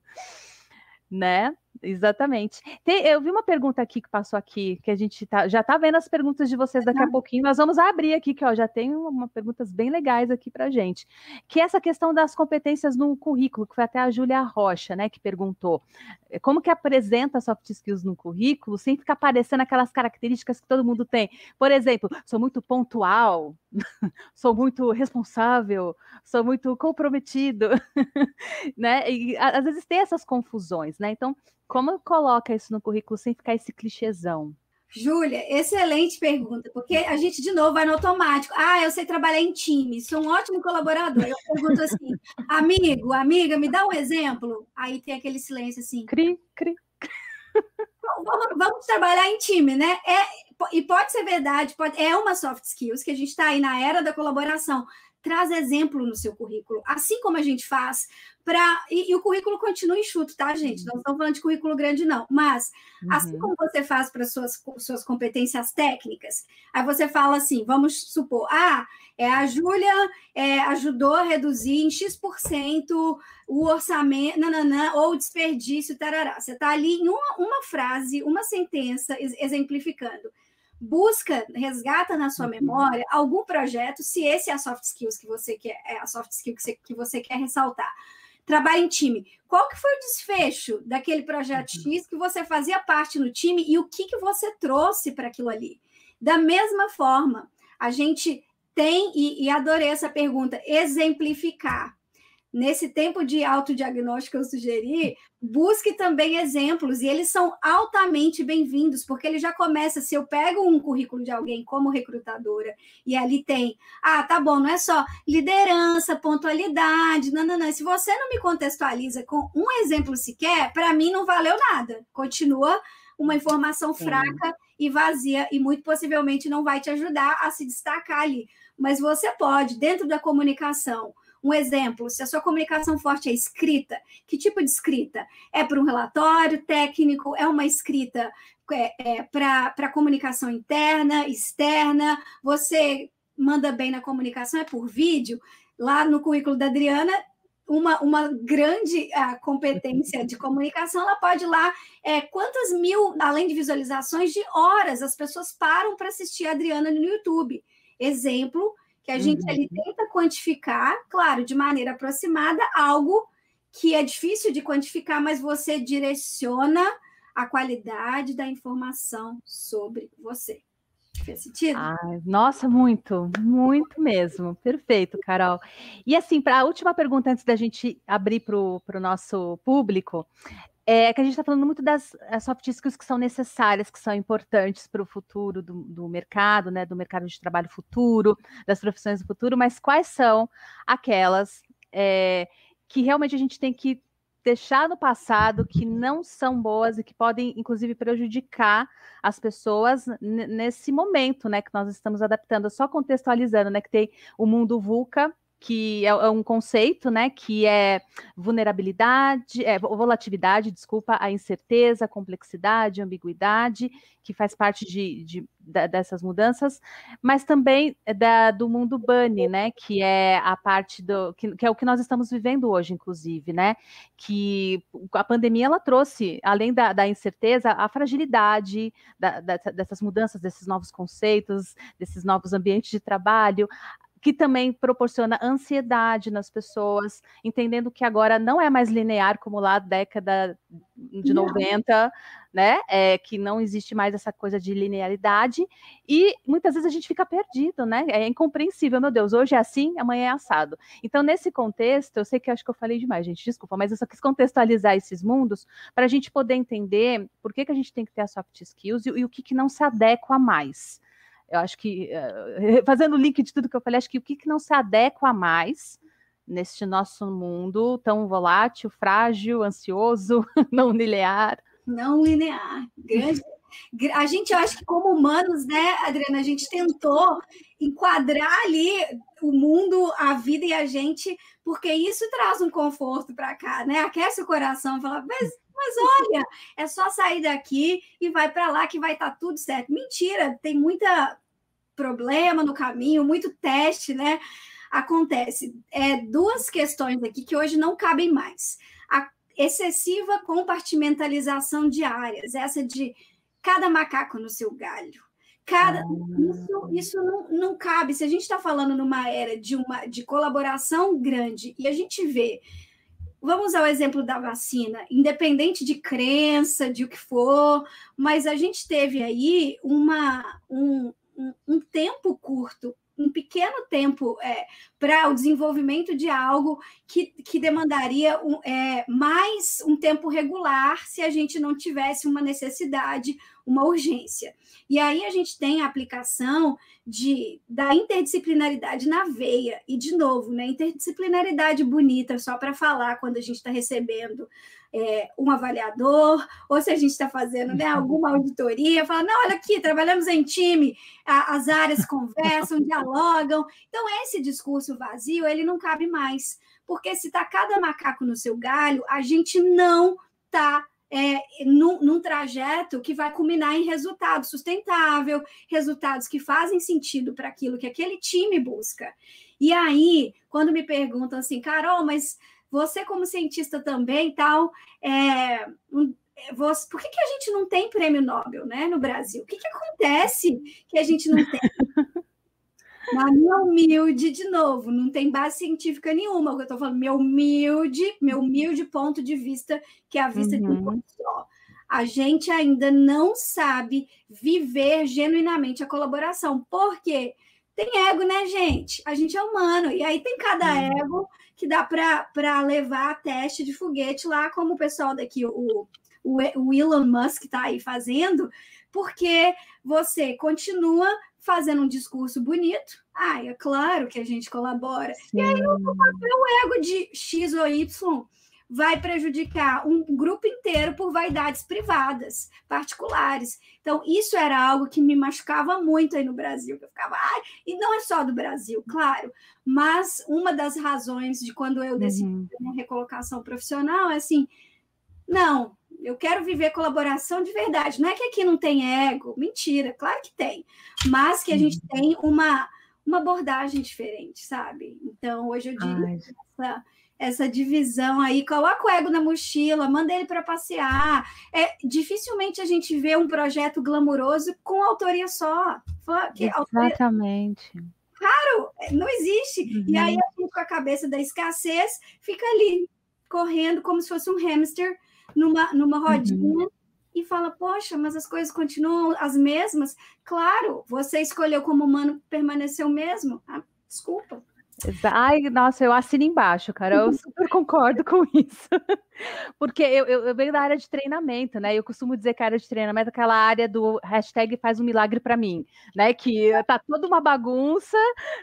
né? Exatamente. Tem, eu vi uma pergunta aqui que passou aqui, que a gente tá, já está vendo as perguntas de vocês daqui a pouquinho. Nós vamos abrir aqui, que ó, já tem uma, perguntas bem legais aqui para gente. Que é essa questão das competências no currículo, que foi até a Júlia Rocha, né, que perguntou. Eh, como que apresenta soft skills no currículo sem ficar aparecendo aquelas características que todo mundo tem? Por exemplo, sou muito pontual, [LAUGHS] sou muito responsável, sou muito comprometido, [LAUGHS] né? E às vezes tem essas confusões, né? Então, como coloca isso no currículo sem ficar esse clichêzão? Júlia, excelente pergunta, porque a gente, de novo, vai no automático. Ah, eu sei trabalhar em time, sou um ótimo colaborador. Eu pergunto assim, [LAUGHS] amigo, amiga, me dá um exemplo. Aí tem aquele silêncio assim. Cri, cri. Vamos, vamos trabalhar em time, né? É, e pode ser verdade, pode, é uma soft skills que a gente está aí na era da colaboração. Traz exemplo no seu currículo, assim como a gente faz para. E, e, o currículo continua enxuto, tá, gente? Não estamos falando de currículo grande, não. Mas, assim uhum. assim como você faz para suas, suas competências técnicas, aí você fala assim: vamos supor, ah, é, a Júlia é, ajudou a reduzir em X% o orçamento, nananã, ou o desperdício, tarará. Você está ali em uma, uma frase, uma sentença exemplificando busca, resgata na sua uhum. memória algum projeto, se esse é a soft skills que você quer, é a soft skill que você, que você quer ressaltar trabalho em time. Qual que foi o desfecho daquele projeto uhum. X que você fazia parte no time e o que, que você trouxe para aquilo ali? Da mesma forma, a gente tem, e, e adorei essa pergunta, exemplificar nesse tempo de autodiagnóstico que eu sugeri, busque também exemplos, e eles são altamente bem-vindos, porque ele já começa, se eu pego um currículo de alguém como recrutadora, e ali tem, ah, tá bom, não é só liderança, pontualidade, não, não, não. Se você não me contextualiza com um exemplo sequer, para mim não valeu nada. Continua uma informação fraca e vazia e muito possivelmente não vai te ajudar a se destacar ali. Mas você pode, dentro da comunicação, um exemplo, se a sua comunicação forte é escrita, que tipo de escrita? É para um relatório técnico? É uma escrita é, é, para comunicação interna, externa? Você manda bem na comunicação? É por vídeo? Lá no currículo da Adriana, uma, uma grande uh, competência de comunicação, ela pode ir lá é, quantas mil, além de visualizações, de horas as pessoas param para assistir a Adriana no YouTube. Exemplo que a gente uhum. ali tenta quantificar, claro, de maneira aproximada, algo que é difícil de quantificar, mas você direciona a qualidade da informação sobre você. Fez sentido? Ai, nossa, muito, muito mesmo. Perfeito, Carol. E assim, para a última pergunta, antes da gente abrir para o nosso público, é que a gente está falando muito das eh, soft skills que são necessárias, que são importantes para o futuro do, do, mercado, né? Do mercado de trabalho futuro, das profissões do futuro, mas quais são aquelas é, que realmente a gente tem que deixar no passado, que não são boas e que podem, inclusive, prejudicar as pessoas nesse momento, né, que nós estamos adaptando, só contextualizando, né, que tem o mundo VUCA, que é, é, um conceito, né, que é vulnerabilidade, é, volatilidade, desculpa, a incerteza, a complexidade, a ambiguidade, que faz parte de, de, de dessas mudanças, mas também da, do mundo bunny, né, que é a parte do, que, que, é o que nós estamos vivendo hoje, inclusive, né, que a pandemia, ela trouxe, além da, da incerteza, a fragilidade da, dessas mudanças, desses novos conceitos, desses novos ambientes de trabalho, que também proporciona ansiedade nas pessoas, entendendo que agora não é mais linear como lá década de não. 90, né? É, que não existe mais essa coisa de linearidade, e muitas vezes a gente fica perdido, né? É incompreensível, meu Deus, hoje é assim, amanhã é assado. Então, nesse contexto, eu sei que acho que eu falei demais, gente, desculpa, mas eu só quis contextualizar esses mundos para a gente poder entender por que, que a gente tem que ter as soft skills e, e o que, que não se adequa mais. Eu acho que, eh, [LAUGHS] fazendo o link de tudo que eu falei, acho que o que, não se adequa mais neste nosso mundo tão volátil, frágil, ansioso, [LAUGHS] não linear. Não linear. Grande. A gente, eu acho que como humanos, né, Adriana, a gente tentou enquadrar ali o mundo, a vida e a gente, porque isso traz um conforto para cá, né? Aquece o coração, fala, mas mas olha, é só sair daqui e vai para lá que vai estar tá tudo certo. Mentira, tem muita problema no caminho, muito teste, né? Acontece. É, duas questões aqui que hoje não cabem mais. A excessiva compartimentalização de áreas, essa de cada macaco no seu galho. Cada, ah. isso, isso não, não cabe. Se a gente está falando numa era de uma de colaboração grande e a gente vê Vamos usar o exemplo da vacina, independente de crença, de o que for, mas a gente teve aí uma, um, um, um tempo curto um pequeno tempo é, para o desenvolvimento de algo que, que demandaria um, é, mais um tempo regular se a gente não tivesse uma necessidade, uma urgência. E aí a gente tem a aplicação de, da interdisciplinaridade na veia, e de novo, né, interdisciplinaridade bonita, só para falar quando a gente está recebendo é, um avaliador, ou se a gente está fazendo né, alguma auditoria, fala, não, olha aqui, trabalhamos em time, a, as áreas [LAUGHS] conversam, dialogam. Então, esse discurso vazio, ele não cabe mais, porque se está cada macaco no seu galho, a gente não está é, num, num, trajeto que vai culminar em resultado sustentável, resultados que fazem sentido para aquilo que aquele time busca. E aí, quando me perguntam assim, Carol, mas você como cientista também tal, é, um, você, por que, que a gente não tem prêmio Nobel né, no Brasil? O que, que acontece que a gente não tem? [LAUGHS] Na minha humilde, de novo, não tem base científica nenhuma, o que eu estou falando, meu humilde, meu humilde ponto de vista, que é a vista uhum. de um ponto só. A gente ainda não sabe viver genuinamente a colaboração. Por quê? Tem ego, né, gente? A gente é humano. E aí tem cada uhum. ego que dá para levar teste de foguete lá, como o pessoal daqui, o, o, o Elon Musk está aí fazendo, porque você continua fazendo um discurso bonito. Ah, é claro que a gente colabora. Sim. E aí o papel ego de X ou Y vai prejudicar um grupo inteiro por vaidades privadas, particulares. Então, isso era algo que me machucava muito aí no Brasil. Eu ficava, ah, e não é só do Brasil, claro, mas uma das razões de quando eu decidi uhum. minha recolocação profissional é assim: não, eu quero viver colaboração de verdade. Não é que aqui não tem ego, mentira, claro que tem, mas que a gente tem uma, uma abordagem diferente, sabe? Então, hoje eu digo essa, essa divisão aí, coloca o ego na mochila, manda ele para passear. É, dificilmente a gente vê um projeto glamouroso com autoria só. Que Exatamente. Autoria... Raro, é, não existe. Uhum. E aí, uhum. com a cabeça da escassez, fica ali, correndo como se fosse um hamster numa, numa rodinha. Uhum. E fala, poxa, mas as coisas continuam as mesmas? Claro, você escolheu como humano permanecer o mesmo. Ah, desculpa. Ai, nossa, eu assino embaixo, cara. Eu super concordo com [LAUGHS] isso. Porque eu, eu, eu, venho da área de treinamento, né? Eu costumo dizer que a área de treinamento é aquela área do hashtag faz um milagre para mim, né? Que tá toda uma bagunça,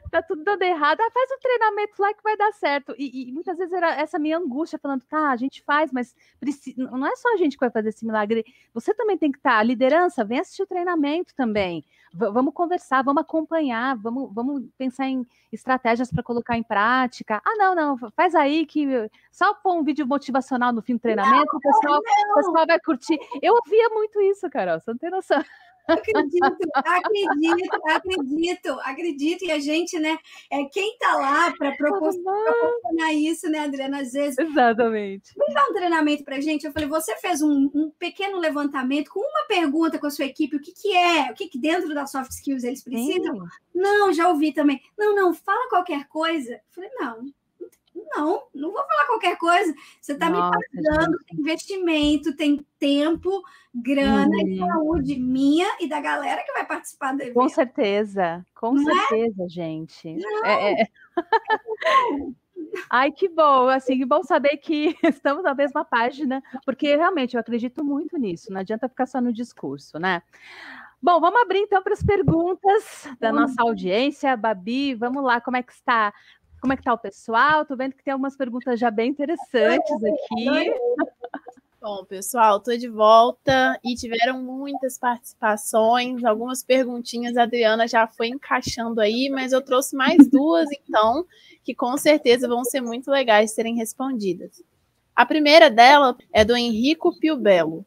tá tudo dando errado. Ah, faz um treinamento lá que vai dar certo. E, e muitas vezes era essa minha angústia falando, tá, a gente faz, mas precisa... não é só a gente que vai fazer esse milagre. Você também tem que estar, tá, liderança, vem assistir o treinamento também. V vamos conversar, vamos acompanhar, vamos, vamos pensar em estratégias para colocar em prática. Ah, não, não, faz aí que só pôr um vídeo motivacional no fim do treinamento, não, o, pessoal, o pessoal vai curtir. Eu ouvia muito isso, Carol, você não tem noção. Acredito, acredito, acredito, acredito. E a gente, né, é quem tá lá para proporcionar isso, né, Adriana? Às vezes. Exatamente. Vamos dar um treinamento para gente. Eu falei, você fez um, um, pequeno levantamento com uma pergunta com a sua equipe: o que, que é, o que, que dentro das soft skills eles precisam? Sim. Não, já ouvi também. Não, não, fala qualquer coisa. Eu falei, não, não, não vou falar qualquer coisa. Você está me pagando, tem investimento, tem tempo, grana hum. e uhum. saúde minha e da galera que vai participar do evento. Com certeza, com não é? certeza, é? gente. É, é... Ai, que bom, assim, que bom saber que [LAUGHS] estamos na mesma página, porque realmente eu acredito muito nisso, não adianta ficar só no discurso, né? Bom, vamos abrir então para as perguntas da nossa audiência. Babi, vamos lá, como é que está como é que tá o pessoal? Tô vendo que tem algumas perguntas já bem interessantes aqui. Bom, pessoal, estou de volta e tiveram muitas participações, algumas perguntinhas a Adriana já foi encaixando aí, mas eu trouxe mais duas, então, que com certeza vão ser muito legais serem respondidas. A primeira dela é do Henrico Piubello.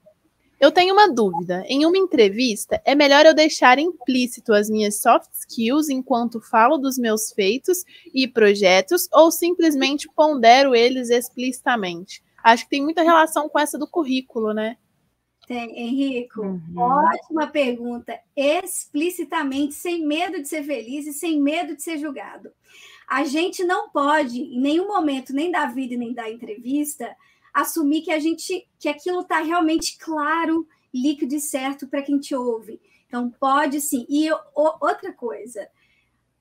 Eu tenho uma dúvida. Em uma entrevista, é melhor eu deixar implícito as minhas soft skills enquanto falo dos meus feitos e projetos ou simplesmente pondero eles explicitamente? Acho que tem muita relação com essa do currículo, né? Tem, Henrico. Uhum. Ótima pergunta. Explicitamente, sem medo de ser feliz e sem medo de ser julgado. A gente não pode, em nenhum momento, nem da vida nem da entrevista, assumir que a gente que aquilo está realmente claro, líquido e certo para quem te ouve. Então pode sim. E o, outra coisa,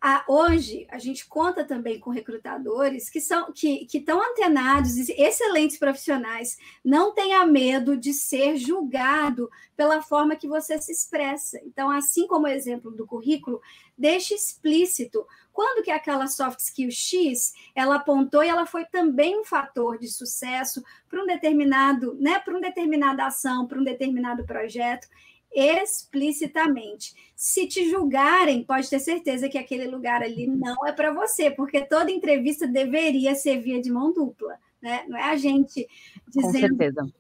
a, hoje a gente conta também com recrutadores que são que estão antenados, excelentes profissionais. Não tenha medo de ser julgado pela forma que você se expressa. Então, assim como o exemplo do currículo, deixe explícito quando que aquela soft skill X ela apontou e ela foi também um fator de sucesso para um determinado, né, para uma determinada ação, para um determinado projeto, explicitamente. Se te julgarem, pode ter certeza que aquele lugar ali não é para você, porque toda entrevista deveria ser via de mão dupla, né? Não é a gente dizendo. Com certeza.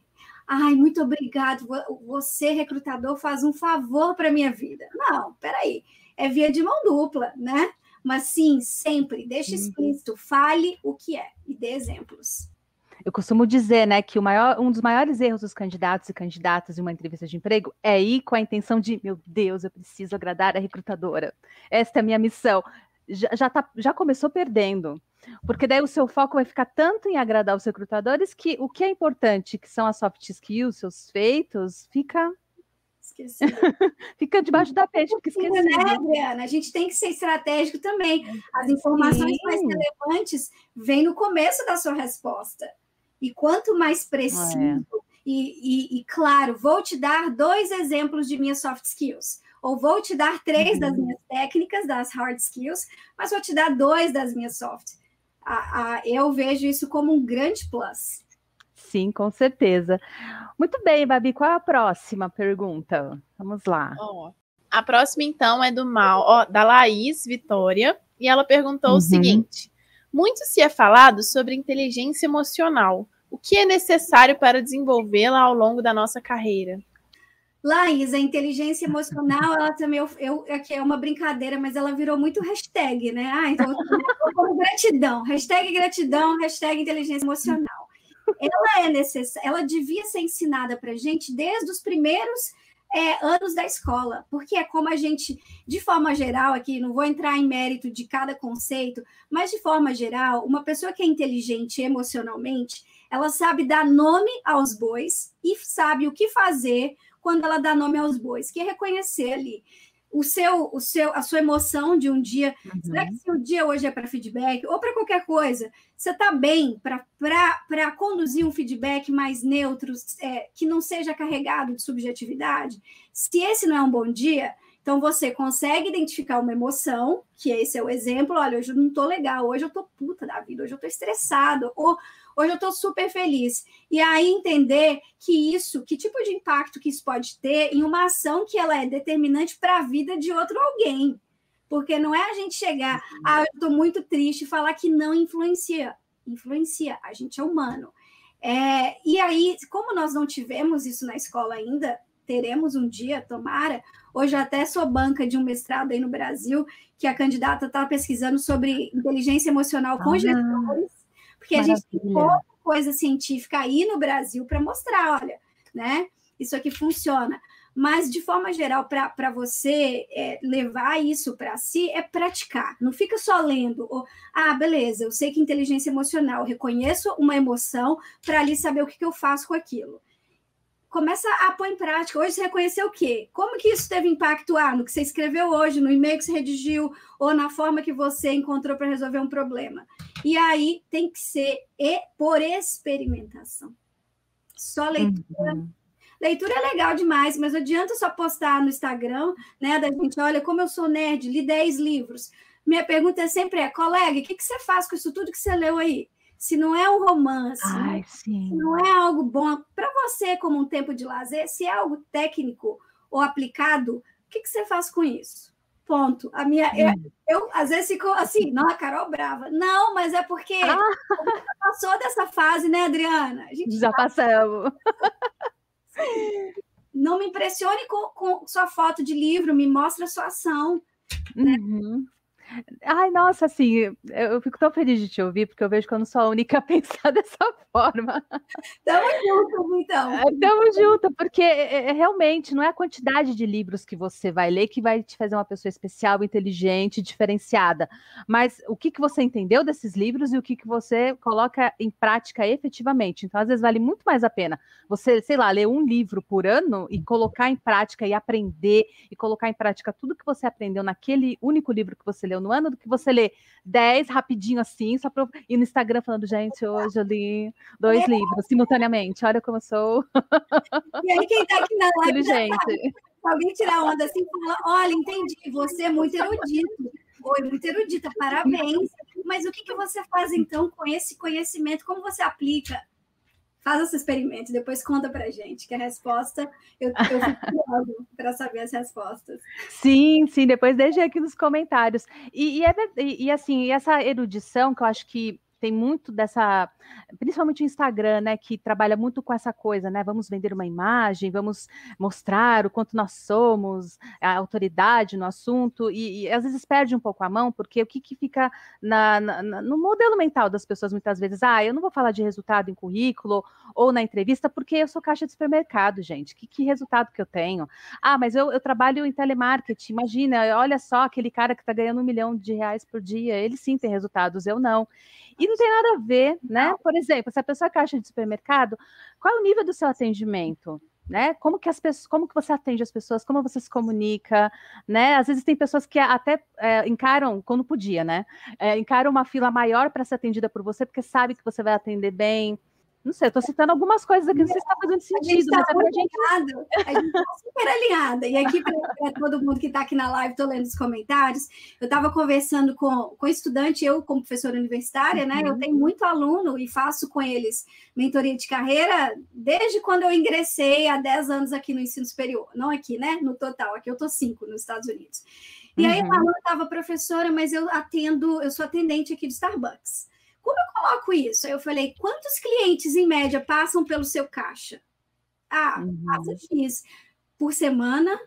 Ai, muito obrigado. Você, recrutador, faz um favor para minha vida. Não, peraí. É via de mão dupla, né? Mas sim, sempre, deixe uhum. explícito, fale o que é e dê exemplos. Eu costumo dizer, né, que maior, um dos maiores erros dos candidatos e candidatas em uma entrevista de emprego é ir com a intenção de, meu Deus, eu preciso agradar a recrutadora. Esta é a minha missão. Já, já, tá, já começou perdendo. Porque daí o seu foco vai ficar tanto em agradar os recrutadores que o que é importante, que são as soft skills, seus feitos, fica Esqueci. [LAUGHS] Fica debaixo da peixe, fica esquecido. Né, Adriana? A gente tem que ser estratégico também. As informações Sim. mais relevantes vêm no começo da sua resposta. E quanto mais preciso é. e, e, e, claro, vou te dar dois exemplos de minhas soft skills. Ou vou te dar três uhum. das minhas técnicas, das hard skills, mas vou te dar dois das minhas soft. eu vejo isso como um grande plus. sim, com certeza. Muito bem, Babi, qual é a próxima pergunta? Vamos lá. Oh, a próxima, então, é do Mal, oh, da Laís Vitória, e ela perguntou uhum. o seguinte: muito se é falado sobre inteligência emocional. O que é necessário para desenvolvê-la ao longo da nossa carreira? Laís, a inteligência emocional, ela também, eu, eu, aqui é uma brincadeira, mas ela virou muito hashtag, né? Ah, então, [LAUGHS] gratidão, hashtag gratidão, hashtag inteligência emocional. Ela é necessária, ela devia ser ensinada para gente desde os primeiros é, anos da escola, porque é como a gente, de forma geral, aqui, não vou entrar em mérito de cada conceito, mas de forma geral, uma pessoa que é inteligente emocionalmente, ela sabe dar nome aos bois e sabe o que fazer quando ela dá nome aos bois, que é reconhecer ali o seu, o seu, a sua emoção de um dia. Uhum. Será que se o dia hoje é para feedback ou para qualquer coisa, você está bem para conduzir um feedback mais neutro, é, que não seja carregado de subjetividade? Se esse não é um bom dia, então você consegue identificar uma emoção, que esse é o exemplo, olha, hoje eu não estou legal, hoje eu estou puta da vida, hoje eu estou estressado, ou hoje eu estou super feliz. E aí entender que isso, que tipo de impacto que isso pode ter em uma ação que ela é determinante para a vida de outro alguém. Porque não é a gente chegar, ah, eu estou muito triste, e falar que não influencia. Influencia, a gente é humano. É, e aí, como nós não tivemos isso na escola ainda, teremos um dia, tomara. Hoje até sou banca de um mestrado aí no Brasil, que a candidata está pesquisando sobre inteligência emocional com ah. gestores porque Maravilha. a gente tem pouca coisa científica aí no Brasil para mostrar, olha, né? Isso aqui funciona. Mas, de forma geral, para você é, levar isso para si, é praticar. Não fica só lendo. Ou, ah, beleza, eu sei que inteligência emocional, reconheço uma emoção para ali saber o que, que eu faço com aquilo começa a pôr em prática. Hoje você reconheceu o quê? Como que isso teve impacto ah, no que você escreveu hoje, no e-mail que você redigiu, ou na forma que você encontrou para resolver um problema? E aí tem que ser e por experimentação. Só leitura. Uhum. Leitura é legal demais, mas não adianta só postar no Instagram, né? Da gente, olha, como eu sou nerd, li 10 livros. Minha pergunta é sempre é, colega, o que, que você faz com isso tudo que você leu aí? Se não é um romance, Ai, se não é algo bom para você como um tempo de lazer, se é algo técnico ou aplicado, o que, que você faz com isso? Ponto. A minha, eu, eu, às vezes fico assim, não, a Carol brava. Não, mas é porque ah. passou dessa fase, né, Adriana? Já tá... passamos. Não me impressione com, com, sua foto de livro, me mostra a sua ação. Né? Uhum. Ai, nossa, assim, eu fico tão feliz de te ouvir, porque eu vejo que eu não sou a única [LAUGHS] a pensar dessa forma. Tamo junto, então. É, tamo junto, porque é, é, realmente não é a quantidade de livros que você vai ler que vai te fazer uma pessoa especial, inteligente, diferenciada, mas o que, que você entendeu desses livros e o que, que você coloca em prática efetivamente. Então, às vezes, vale muito mais a pena você, sei lá, ler um livro por ano e colocar em prática e aprender e colocar em prática tudo que você aprendeu naquele único livro que você leu no ano do que você lê 10 rapidinho assim, só para ir no Instagram falando, gente, hoje eu li dois é. livros simultaneamente, olha como eu sou. E aí, quem está aqui na [LAUGHS] live. Inteligente. alguém tirar onda assim fala: olha, entendi, você é muito erudito. Oi, muito erudita, parabéns. Mas o que, que você faz então com esse conhecimento? Como você aplica? Faz esse experimento, depois conta pra gente, que a resposta, eu, eu fico [LAUGHS] para saber as respostas. Sim, sim, depois deixe aqui nos comentários. E, e, é, e, e assim, essa erudição que eu acho que tem muito dessa, principalmente o Instagram, né, que trabalha muito com essa coisa, né? Vamos vender uma imagem, vamos mostrar o quanto nós somos a autoridade no assunto, e, e às vezes perde um pouco a mão, porque o que, que fica na, na, no modelo mental das pessoas muitas vezes, ah, eu não vou falar de resultado em currículo ou na entrevista, porque eu sou caixa de supermercado, gente. Que, que resultado que eu tenho? Ah, mas eu, eu trabalho em telemarketing, imagina, olha só aquele cara que está ganhando um milhão de reais por dia, ele sim tem resultados, eu não. E não tem nada a ver, né? Por exemplo, se a pessoa é caixa de supermercado, qual é o nível do seu atendimento? Né? Como que as pessoas, como que você atende as pessoas, como você se comunica, né? Às vezes tem pessoas que até é, encaram, quando podia, né? É, encaram uma fila maior para ser atendida por você, porque sabe que você vai atender bem. Não sei, eu estou citando algumas coisas aqui, não sei se está fazendo sentido, tá é a gente. Alinhado, a gente está super alinhada. E aqui, para todo mundo que está aqui na live, estou lendo os comentários. Eu estava conversando com, com estudante, eu, como professora universitária, né? Eu uhum. tenho muito aluno e faço com eles mentoria de carreira desde quando eu ingressei há 10 anos aqui no ensino superior. Não aqui, né? No total, aqui eu estou cinco nos Estados Unidos. E aí, uhum. a aluna estava professora, mas eu atendo, eu sou atendente aqui do Starbucks. Como eu coloco isso? Aí eu falei, quantos clientes em média passam pelo seu caixa? Ah, uhum. passa X por semana,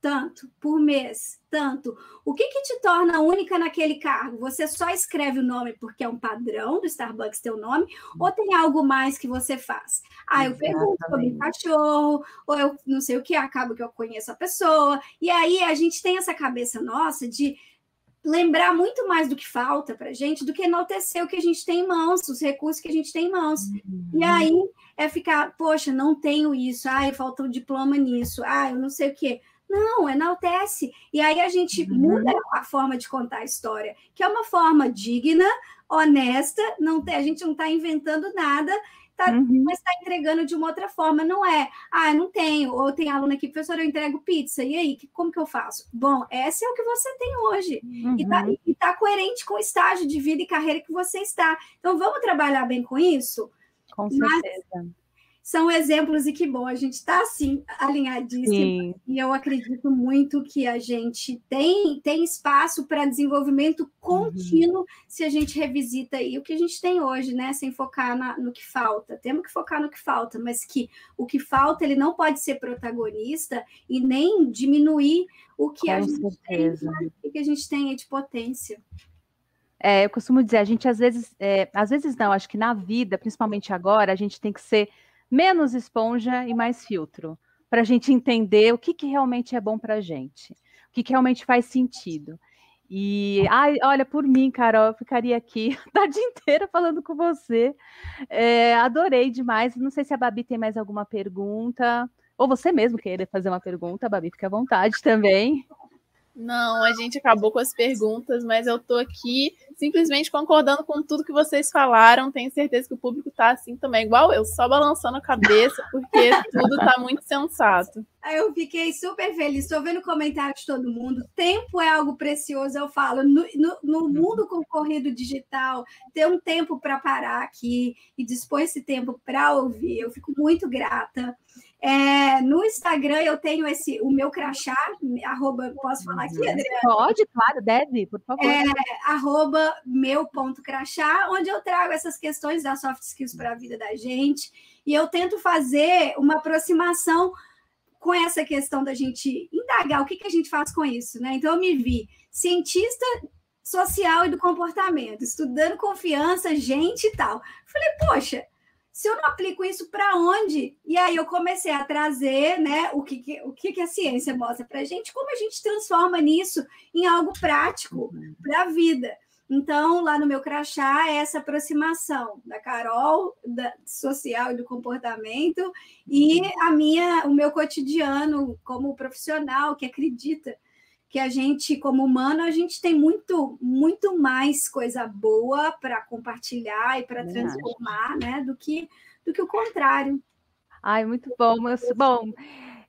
tanto, por mês, tanto. O que, que te torna única naquele cargo? Você só escreve o nome porque é um padrão do Starbucks teu nome, ou tem algo mais que você faz? Ah, eu pergunto sobre cachorro, ou eu não sei o que, acabo que eu conheço a pessoa, e aí a gente tem essa cabeça nossa de lembrar muito mais do que falta para a gente do que enaltecer o que a gente tem em mãos, os recursos que a gente tem em mãos. Uhum. E aí é ficar, poxa, não tenho isso, ai, falta um diploma nisso, ai, eu não sei o quê. Não, enaltece. E aí a gente uhum. muda a forma de contar a história, que é uma forma digna, honesta, não tem, a gente não está inventando nada, tá, uhum. mas está entregando de uma outra forma. Não é, ah, não tenho, ou tem aluno aqui, professor, eu entrego pizza, e aí, como que eu faço? Bom, esse é o que você tem hoje. Uhum. E está tá coerente com o estágio de vida e carreira que você está. Então, vamos trabalhar bem com isso? Com certeza. Mas, são exemplos e que bom, a gente está assim alinhadíssimo. E eu acredito muito que a gente tem, tem espaço para desenvolvimento contínuo uhum. se a gente revisita aí o que a gente tem hoje, né? Sem focar na, no que falta. Temos que focar no que falta, mas que o que falta ele não pode ser protagonista e nem diminuir o que, a gente, tem, o que a gente tem de potência. É, eu costumo dizer, a gente às vezes, é, às vezes não, acho que na vida, principalmente agora, a gente tem que ser menos esponja e mais filtro, para a gente entender o que, que realmente é bom para a gente, o que, que realmente faz sentido. E, ai, olha, por mim, Carol, eu ficaria aqui [LAUGHS] a tarde inteira falando com você. É, adorei demais. Não sei se a Babi tem mais alguma pergunta. Ou você mesmo querer fazer uma pergunta, Babi, fique à vontade também. Não, a gente acabou com as perguntas, mas eu tô aqui simplesmente concordando com tudo que vocês falaram. Tenho certeza que o público tá assim também, igual eu, só balançando a cabeça, porque [LAUGHS] tudo tá muito sensato. Eu fiquei super feliz, estou vendo comentários de todo mundo. Tempo é algo precioso, eu falo. No, no, no mundo concorrido digital, ter um tempo para parar aqui e dispor esse tempo para ouvir, eu fico muito grata. É, no Instagram eu tenho esse o meu crachá, arroba, posso falar aqui, Adriana? Pode, claro, deve, por favor. É, arroba meu ponto crachá, onde eu trago essas questões das soft skills para a vida da gente. E eu tento fazer uma aproximação com essa questão da gente indagar o que, que a gente faz com isso, né? Então eu me vi cientista social e do comportamento, estudando confiança, gente e tal. Falei, poxa, se eu não aplico isso para onde? E aí eu comecei a trazer né, o, que, o que, que a ciência mostra para a gente, como a gente transforma nisso em algo prático uhum. para a vida. Então, lá no meu crachá, é essa aproximação da Carol, da social e do comportamento, e uhum. a minha, o meu cotidiano como profissional que acredita que a gente, como humano, a gente tem muito, muito mais coisa boa para compartilhar e para transformar, né, do que, do que o contrário. Ai, muito bom. Bom,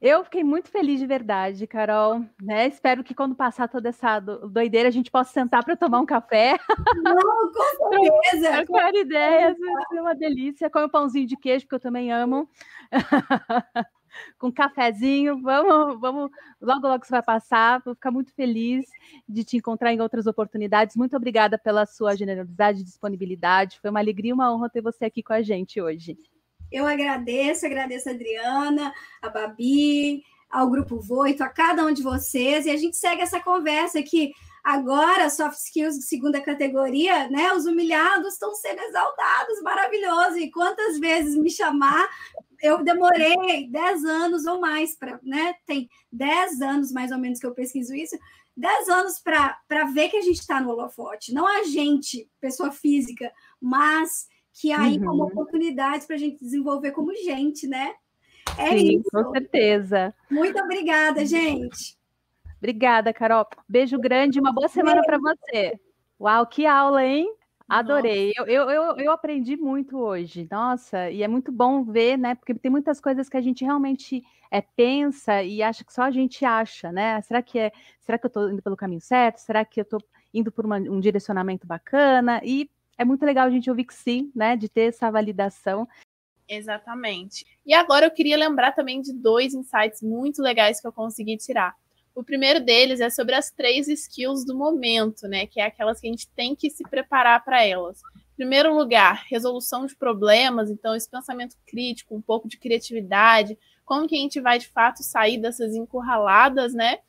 eu fiquei muito feliz de verdade, Carol. Né? Espero que quando passar toda essa doideira a gente possa sentar para tomar um café. Não, com [LAUGHS] certeza. Ideias, vai ser uma delícia. Com um pãozinho de queijo, que eu também amo. [LAUGHS] com cafezinho. Vamos, vamos, logo, logo você vai passar. Vou ficar muito feliz de te encontrar em outras oportunidades. Muito obrigada pela sua generosidade e disponibilidade. Foi uma alegria e uma honra ter você aqui com a gente hoje. Eu agradeço, agradeço a Adriana, a Babi, ao Grupo Voito, a cada um de vocês, e a gente segue essa conversa aqui. Agora, soft skills de segunda categoria, né? Os humilhados estão sendo exaltados, maravilhoso. E quantas vezes me chamar, eu demorei 10 anos ou mais para, né? Tem 10 anos mais ou menos que eu pesquiso isso, 10 anos para ver que a gente está no holofote, não a gente, pessoa física, mas que aí uhum. como oportunidades para a gente desenvolver como gente, né? É Sim, isso. com certeza. Muito obrigada, gente. Obrigada, Carol. Beijo grande, uma boa semana para você. Uau, que aula, hein? Adorei. Eu, eu, eu, eu, aprendi muito hoje. Nossa, e é muito bom ver, né? Porque tem muitas coisas que a gente realmente é, pensa e acha que só a gente acha, né? Será que é? Será que eu estou indo pelo caminho certo? Será que eu estou indo por uma, um direcionamento bacana? E é muito legal a gente ouvir que sim, né? De ter essa validação. Exatamente. E agora eu queria lembrar também de dois insights muito legais que eu consegui tirar. O primeiro deles é sobre as três skills do momento, né? Que é aquelas que a gente tem que se preparar para elas. Em primeiro lugar, resolução de problemas, então esse pensamento crítico, um pouco de criatividade, como que a gente vai de fato sair dessas encurraladas, né?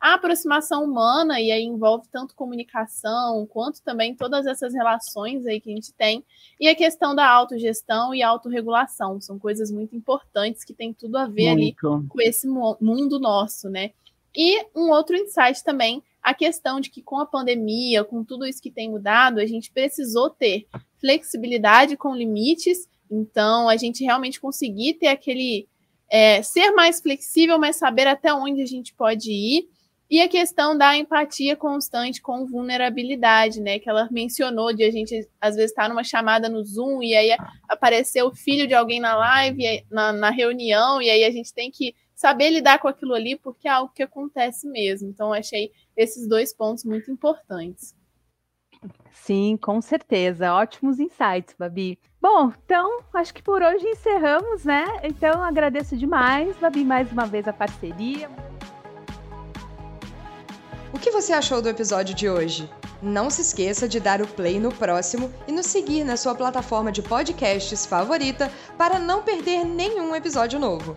A aproximação humana, e aí envolve tanto comunicação, quanto também todas essas relações aí que a gente tem, e a questão da autogestão e autorregulação, são coisas muito importantes que tem tudo a ver muito. ali com esse mundo nosso, né? E um outro insight também, a questão de que com a pandemia, com tudo isso que tem mudado, a gente precisou ter flexibilidade com limites, então a gente realmente conseguir ter aquele é, ser mais flexível, mas saber até onde a gente pode ir. E a questão da empatia constante com vulnerabilidade, né? Que ela mencionou de a gente às vezes estar tá numa chamada no Zoom e aí aparecer o filho de alguém na live, na, na reunião, e aí a gente tem que saber lidar com aquilo ali, porque é algo que acontece mesmo. Então, achei esses dois pontos muito importantes. Sim, com certeza. Ótimos insights, Babi. Bom, então acho que por hoje encerramos, né? Então agradeço demais, Babi, mais uma vez a parceria. O que você achou do episódio de hoje? Não se esqueça de dar o play no próximo e nos seguir na sua plataforma de podcasts favorita para não perder nenhum episódio novo.